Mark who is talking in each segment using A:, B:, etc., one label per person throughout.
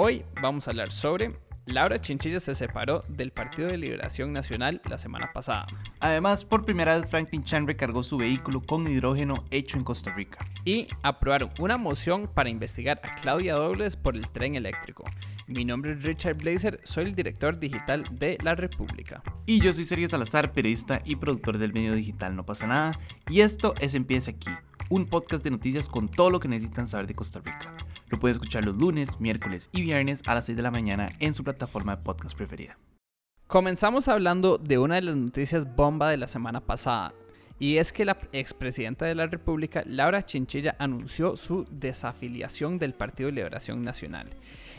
A: Hoy vamos a hablar sobre Laura Chinchilla se separó del Partido de Liberación Nacional la semana pasada.
B: Además, por primera vez Franklin Chan recargó su vehículo con hidrógeno hecho en Costa Rica.
A: Y aprobaron una moción para investigar a Claudia Dobles por el tren eléctrico. Mi nombre es Richard Blazer, soy el director digital de La República.
B: Y yo soy Sergio Salazar, periodista y productor del medio digital No pasa nada. Y esto es Empieza aquí, un podcast de noticias con todo lo que necesitan saber de Costa Rica. Lo puede escuchar los lunes, miércoles y viernes a las 6 de la mañana en su plataforma de podcast preferida.
A: Comenzamos hablando de una de las noticias bomba de la semana pasada, y es que la expresidenta de la República, Laura Chinchilla, anunció su desafiliación del Partido de Liberación Nacional.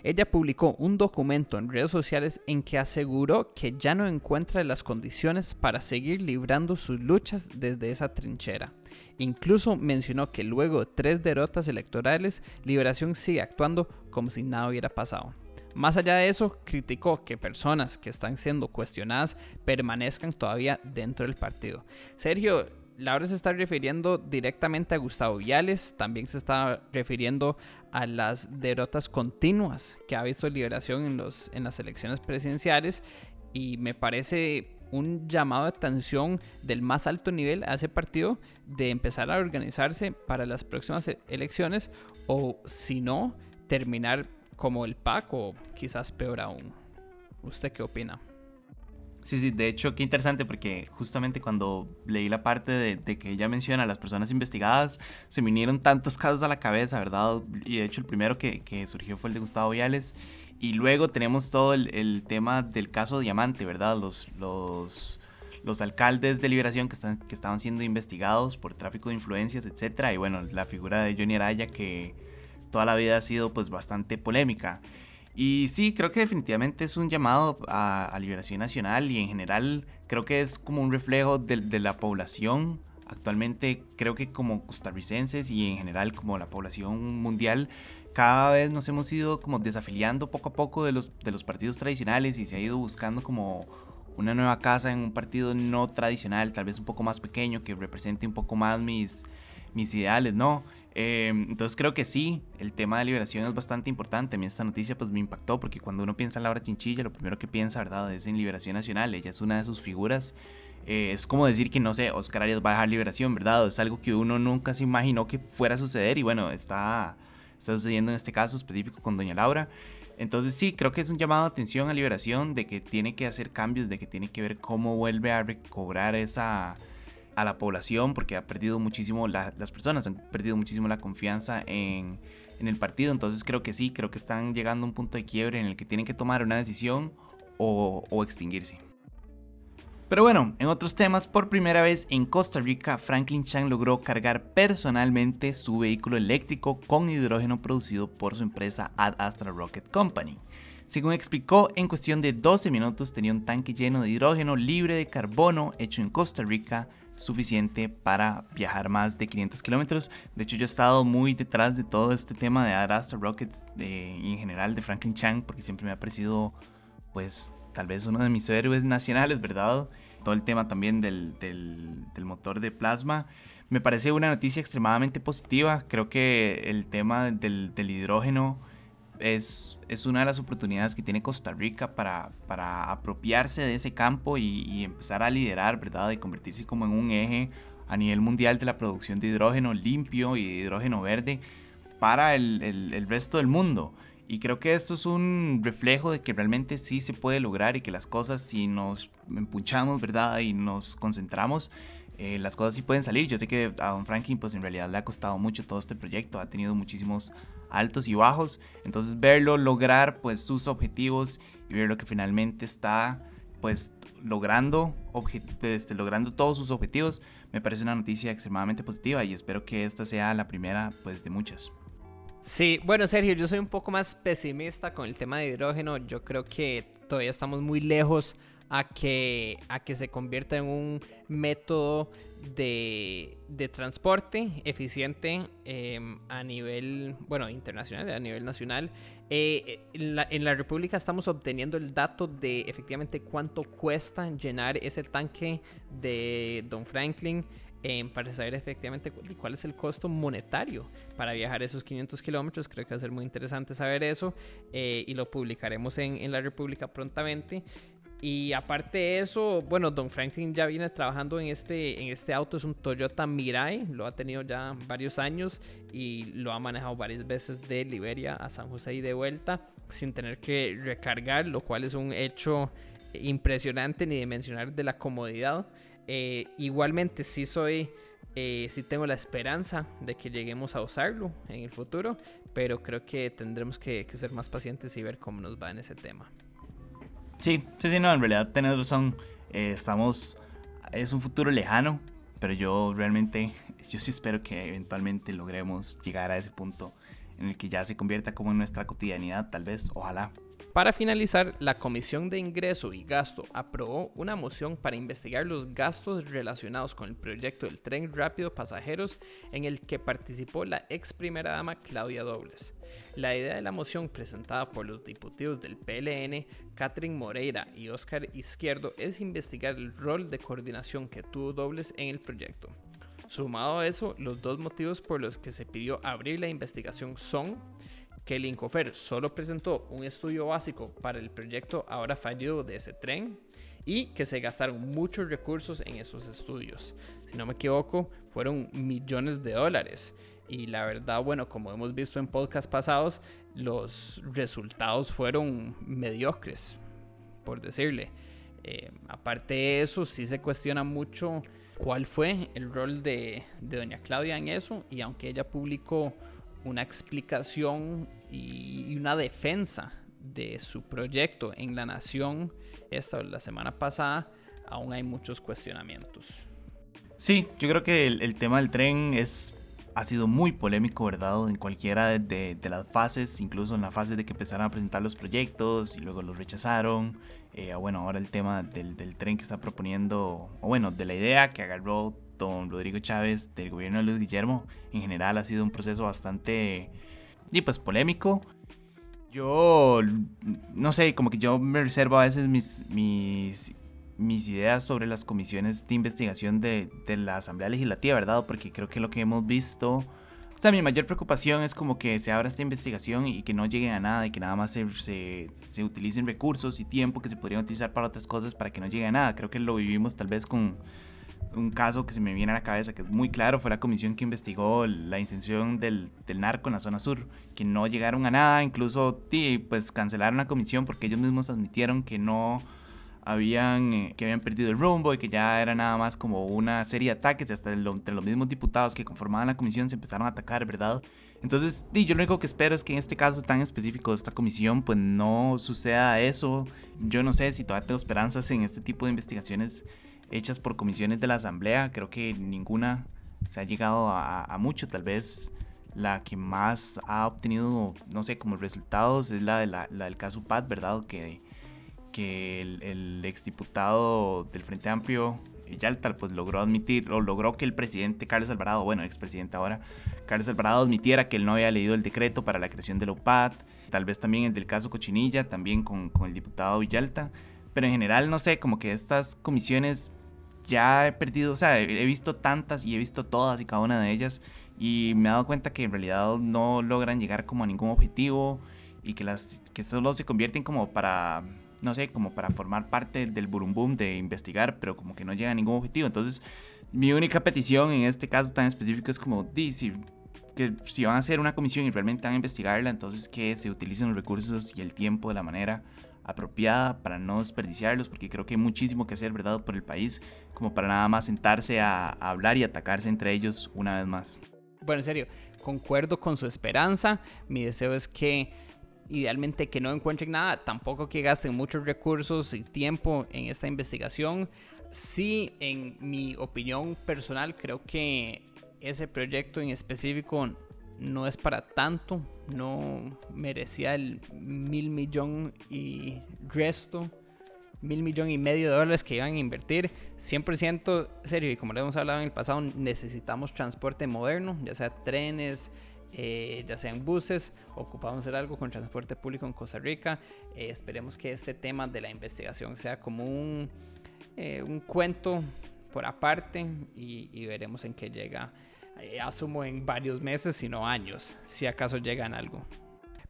A: Ella publicó un documento en redes sociales en que aseguró que ya no encuentra las condiciones para seguir librando sus luchas desde esa trinchera. Incluso mencionó que luego de tres derrotas electorales, Liberación sigue actuando como si nada hubiera pasado. Más allá de eso, criticó que personas que están siendo cuestionadas permanezcan todavía dentro del partido. Sergio, Laura se está refiriendo directamente a Gustavo Viales, también se está refiriendo a las derrotas continuas que ha visto Liberación en, los, en las elecciones presidenciales y me parece un llamado de atención del más alto nivel a ese partido de empezar a organizarse para las próximas e-, elecciones o si no, terminar como el PAC o quizás peor aún. ¿Usted qué opina?
B: Sí, sí, de hecho, qué interesante porque justamente cuando leí la parte de, que ella menciona a las personas investigadas, se vinieron tantos casos a la cabeza, ¿verdad? Y de hecho el primero que, surgió fue el de Gustavo Viales. Y luego tenemos todo el, tema del caso Diamante, ¿verdad? Los, alcaldes de Liberación que estaban siendo investigados por tráfico de influencias, etc. Y bueno, la figura de Johnny Araya que toda la vida ha sido pues bastante polémica. Y sí, creo que definitivamente es un llamado a, liberación nacional y en general creo que es como un reflejo de, la población. Actualmente creo que como costarricenses y en general como la población mundial, cada vez nos hemos ido como desafiliando poco a poco de los, de los partidos tradicionales y se ha ido buscando como una nueva casa en un partido no tradicional, tal vez un poco más pequeño, que represente un poco más mis, mis ideales, ¿no? Em, entonces creo que sí, el tema de liberación es bastante importante. A mí esta noticia pues me impactó porque cuando uno piensa en Laura Chinchilla, lo primero que piensa, ¿verdad? Es en Liberación Nacional. Ella es una de sus figuras. Eh, es como decir que, no sé, Oscar Arias va a dejar liberación, ¿verdad? Es algo que uno nunca se imaginó que fuera a suceder y bueno, está, está sucediendo en este caso específico con Doña Laura. Entonces sí, creo que es un llamado de atención a liberación de que tiene que hacer cambios, de que tiene que ver cómo vuelve a recobrar esa a la población porque ha perdido muchísimo, las personas han perdido muchísimo la confianza en, el partido. Entonces creo que sí, creo que están llegando a un punto de quiebre en el que tienen que tomar una decisión o, o extinguirse. Pero bueno, en otros temas, por primera vez en Costa Rica, Franklin Chang logró cargar personalmente su vehículo eléctrico con hidrógeno producido por su empresa Ad Astra Rocket Company. Según explicó, en cuestión de 12 minutos tenía un tanque lleno de hidrógeno libre de carbono hecho en Costa Rica suficiente para viajar más de 500 kilómetros. De hecho, yo he estado muy detrás de todo este tema de Astra Rockets de, en general de Franklin Chang, porque siempre me ha parecido, pues, tal vez uno de mis héroes nacionales, ¿verdad? Todo el tema también del, del, del motor de plasma. Me parece una noticia extremadamente positiva. Creo que el tema del, del hidrógeno es, es, una de las oportunidades que tiene Costa Rica para, para apropiarse de ese campo y, empezar a liderar, ¿verdad? Y convertirse como en un eje a nivel mundial de la producción de hidrógeno limpio y de hidrógeno verde para el, el, resto del mundo. Y creo que esto es un reflejo de que realmente sí se puede lograr y que las cosas, si nos empuchamos, ¿verdad? Y nos concentramos, eh, las cosas sí pueden salir. Yo sé que a Don Franklin, pues en realidad le ha costado mucho todo este proyecto, ha tenido muchísimos altos y bajos. Entonces verlo lograr pues sus objetivos y ver lo que finalmente está pues logrando, este, logrando todos sus objetivos, me parece una noticia extremadamente positiva y espero que esta sea la primera pues de muchas.
A: Sí, bueno Sergio, yo soy un poco más pesimista con el tema de hidrógeno, yo creo que todavía estamos muy lejos a que, a que se convierta en un método de, transporte eficiente em, a nivel, bueno, internacional, a nivel nacional. Eh, en, la, República estamos obteniendo el dato de efectivamente cuánto cuesta llenar ese tanque de Don Franklin. Para saber efectivamente cuál es el costo monetario para viajar esos 500 kilómetros. Creo que va a ser muy interesante saber eso eh, y lo publicaremos en, en la República prontamente. Y aparte de eso, bueno, Don Franklin ya viene trabajando en este, en este auto, es un Toyota Mirai, lo ha tenido ya varios años y lo ha manejado varias veces de Liberia a San José y de vuelta sin tener que recargar, lo cual es un hecho impresionante ni de mencionar de la comodidad. Eh, igualmente sí soy, eh, sí tengo la esperanza de que lleguemos a usarlo en el futuro, pero creo que tendremos que, ser más pacientes y ver cómo nos va en ese tema.
B: Sí, sí, sí, no, en realidad tenés razón. Eh, estamos, es un futuro lejano, pero yo realmente, yo sí espero que eventualmente logremos llegar a ese punto en el que ya se convierta como en nuestra cotidianidad, tal vez, ojalá.
A: Para finalizar, la Comisión de Ingreso y Gasto aprobó una moción para investigar los gastos relacionados con el proyecto del tren rápido pasajeros en el que participó la ex primera dama Claudia Dobles. La idea de la moción presentada por los diputados del PLN, Catherine Moreira y Óscar Izquierdo, es investigar el rol de coordinación que tuvo Dobles en el proyecto. Sumado a eso, los dos motivos por los que se pidió abrir la investigación son que el Incofer solo presentó un estudio básico para el proyecto ahora fallido de ese tren y que se gastaron muchos recursos en esos estudios. Si no me equivoco, fueron millones de dólares. Y la verdad, bueno, como hemos visto en podcasts pasados, los resultados fueron mediocres, por decirle. Eh, aparte de eso, sí se cuestiona mucho cuál fue el rol de, de doña Claudia en eso. Y aunque ella publicó una explicación y una defensa de su proyecto en la nación esta la semana pasada, aún hay muchos cuestionamientos.
B: Sí, yo creo que el, tema del tren es ha sido muy polémico, ¿verdad? En cualquiera de, las fases, incluso en la fase de que empezaron a presentar los proyectos y luego los rechazaron. Eh, bueno, ahora el tema del, del, tren que está proponiendo, o bueno, de la idea que agarró don Rodrigo Chávez del gobierno de Luis Guillermo, en general ha sido un proceso bastante y pues polémico. Yo, no sé, como que yo me reservo a veces mis, mis, ideas sobre las comisiones de investigación de, de, la Asamblea Legislativa, ¿verdad? Porque creo que lo que hemos visto, o sea, mi mayor preocupación es como que se abra esta investigación y que no lleguen a nada y que nada más se, se, se utilicen recursos y tiempo que se podrían utilizar para otras cosas para que no llegue a nada. Creo que lo vivimos tal vez con un caso que se me viene a la cabeza, que es muy claro, fue la comisión que investigó la incensión del, del narco en la zona sur, que no llegaron a nada, incluso pues cancelaron la comisión porque ellos mismos admitieron que no habían, eh, que habían perdido el rumbo y que ya era nada más como una serie de ataques, hasta entre los mismos diputados que conformaban la comisión se empezaron a atacar, ¿verdad? Entonces, yo lo único que espero es que en este caso tan específico de esta comisión, pues no suceda eso. Yo no sé si todavía tengo esperanzas en este tipo de investigaciones hechas por comisiones de la Asamblea. Creo que ninguna se ha llegado a, mucho. Tal vez la que más ha obtenido, no sé, como resultados es la, de la, del caso PAT, ¿verdad? Que, que el, el exdiputado del Frente Amplio, Yalta, pues logró admitir, o logró que el presidente Carlos Alvarado, bueno, expresidente ahora, Carlos Alvarado admitiera que él no había leído el decreto para la creación del OPAT, tal vez también el del caso Cochinilla, también con, con el diputado Villalta, pero en general, no sé, como que estas comisiones ya he perdido, o sea, he visto tantas y he visto todas y cada una de ellas y me he dado cuenta que en realidad no logran llegar como a ningún objetivo y que las que solo se convierten como para no sé, como para formar parte del burumbum de investigar, pero como que no llega a ningún objetivo. Entonces, mi única petición en este caso tan específico es como, di, si, que si van a hacer una comisión y realmente van a investigarla, entonces que se utilicen los recursos y el tiempo de la manera apropiada para no desperdiciarlos, porque creo que hay muchísimo que hacer, ¿verdad?, por el país, como para nada más sentarse a, hablar y atacarse entre ellos una vez más.
A: Bueno, en serio, concuerdo con su esperanza. Mi deseo es que idealmente que no encuentren nada, tampoco que gasten muchos recursos y tiempo en esta investigación. Sí, en mi opinión personal, creo que ese proyecto en específico no es para tanto, no merecía el mil millón y resto, mil millón y medio de dólares que iban a invertir. 100% serio, y como le hemos hablado en el pasado, necesitamos transporte moderno, ya sea trenes, eh, ya sean buses, ocupamos hacer algo con transporte público en Costa Rica. Eh, esperemos que este tema de la investigación sea como un, eh, un cuento por aparte y, veremos en qué llega. Eh, asumo en varios meses, sino años, si acaso llegan algo.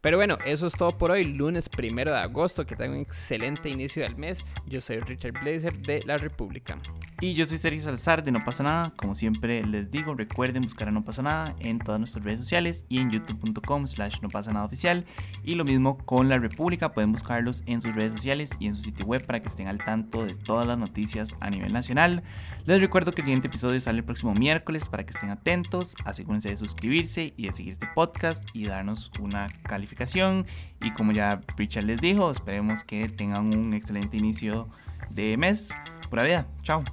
A: Pero bueno, eso es todo por hoy, lunes primero de agosto. Que tengan un excelente inicio del mes. Yo soy Richard Blazer de La República.
B: Y yo soy Sergio Salazar de No Pasa Nada. Como siempre les digo, recuerden buscar a No Pasa Nada en todas nuestras redes sociales y en youtube.com slash no pasa nada oficial. Y lo mismo con La República, pueden buscarlos en sus redes sociales y en su sitio web para que estén al tanto de todas las noticias a nivel nacional. Les recuerdo que el siguiente episodio sale el próximo miércoles para que estén atentos. Asegúrense de suscribirse y de seguir este podcast y darnos una calificación. Y como ya Richard les dijo, esperemos que tengan un excelente inicio de mes. Pura vida. Chao.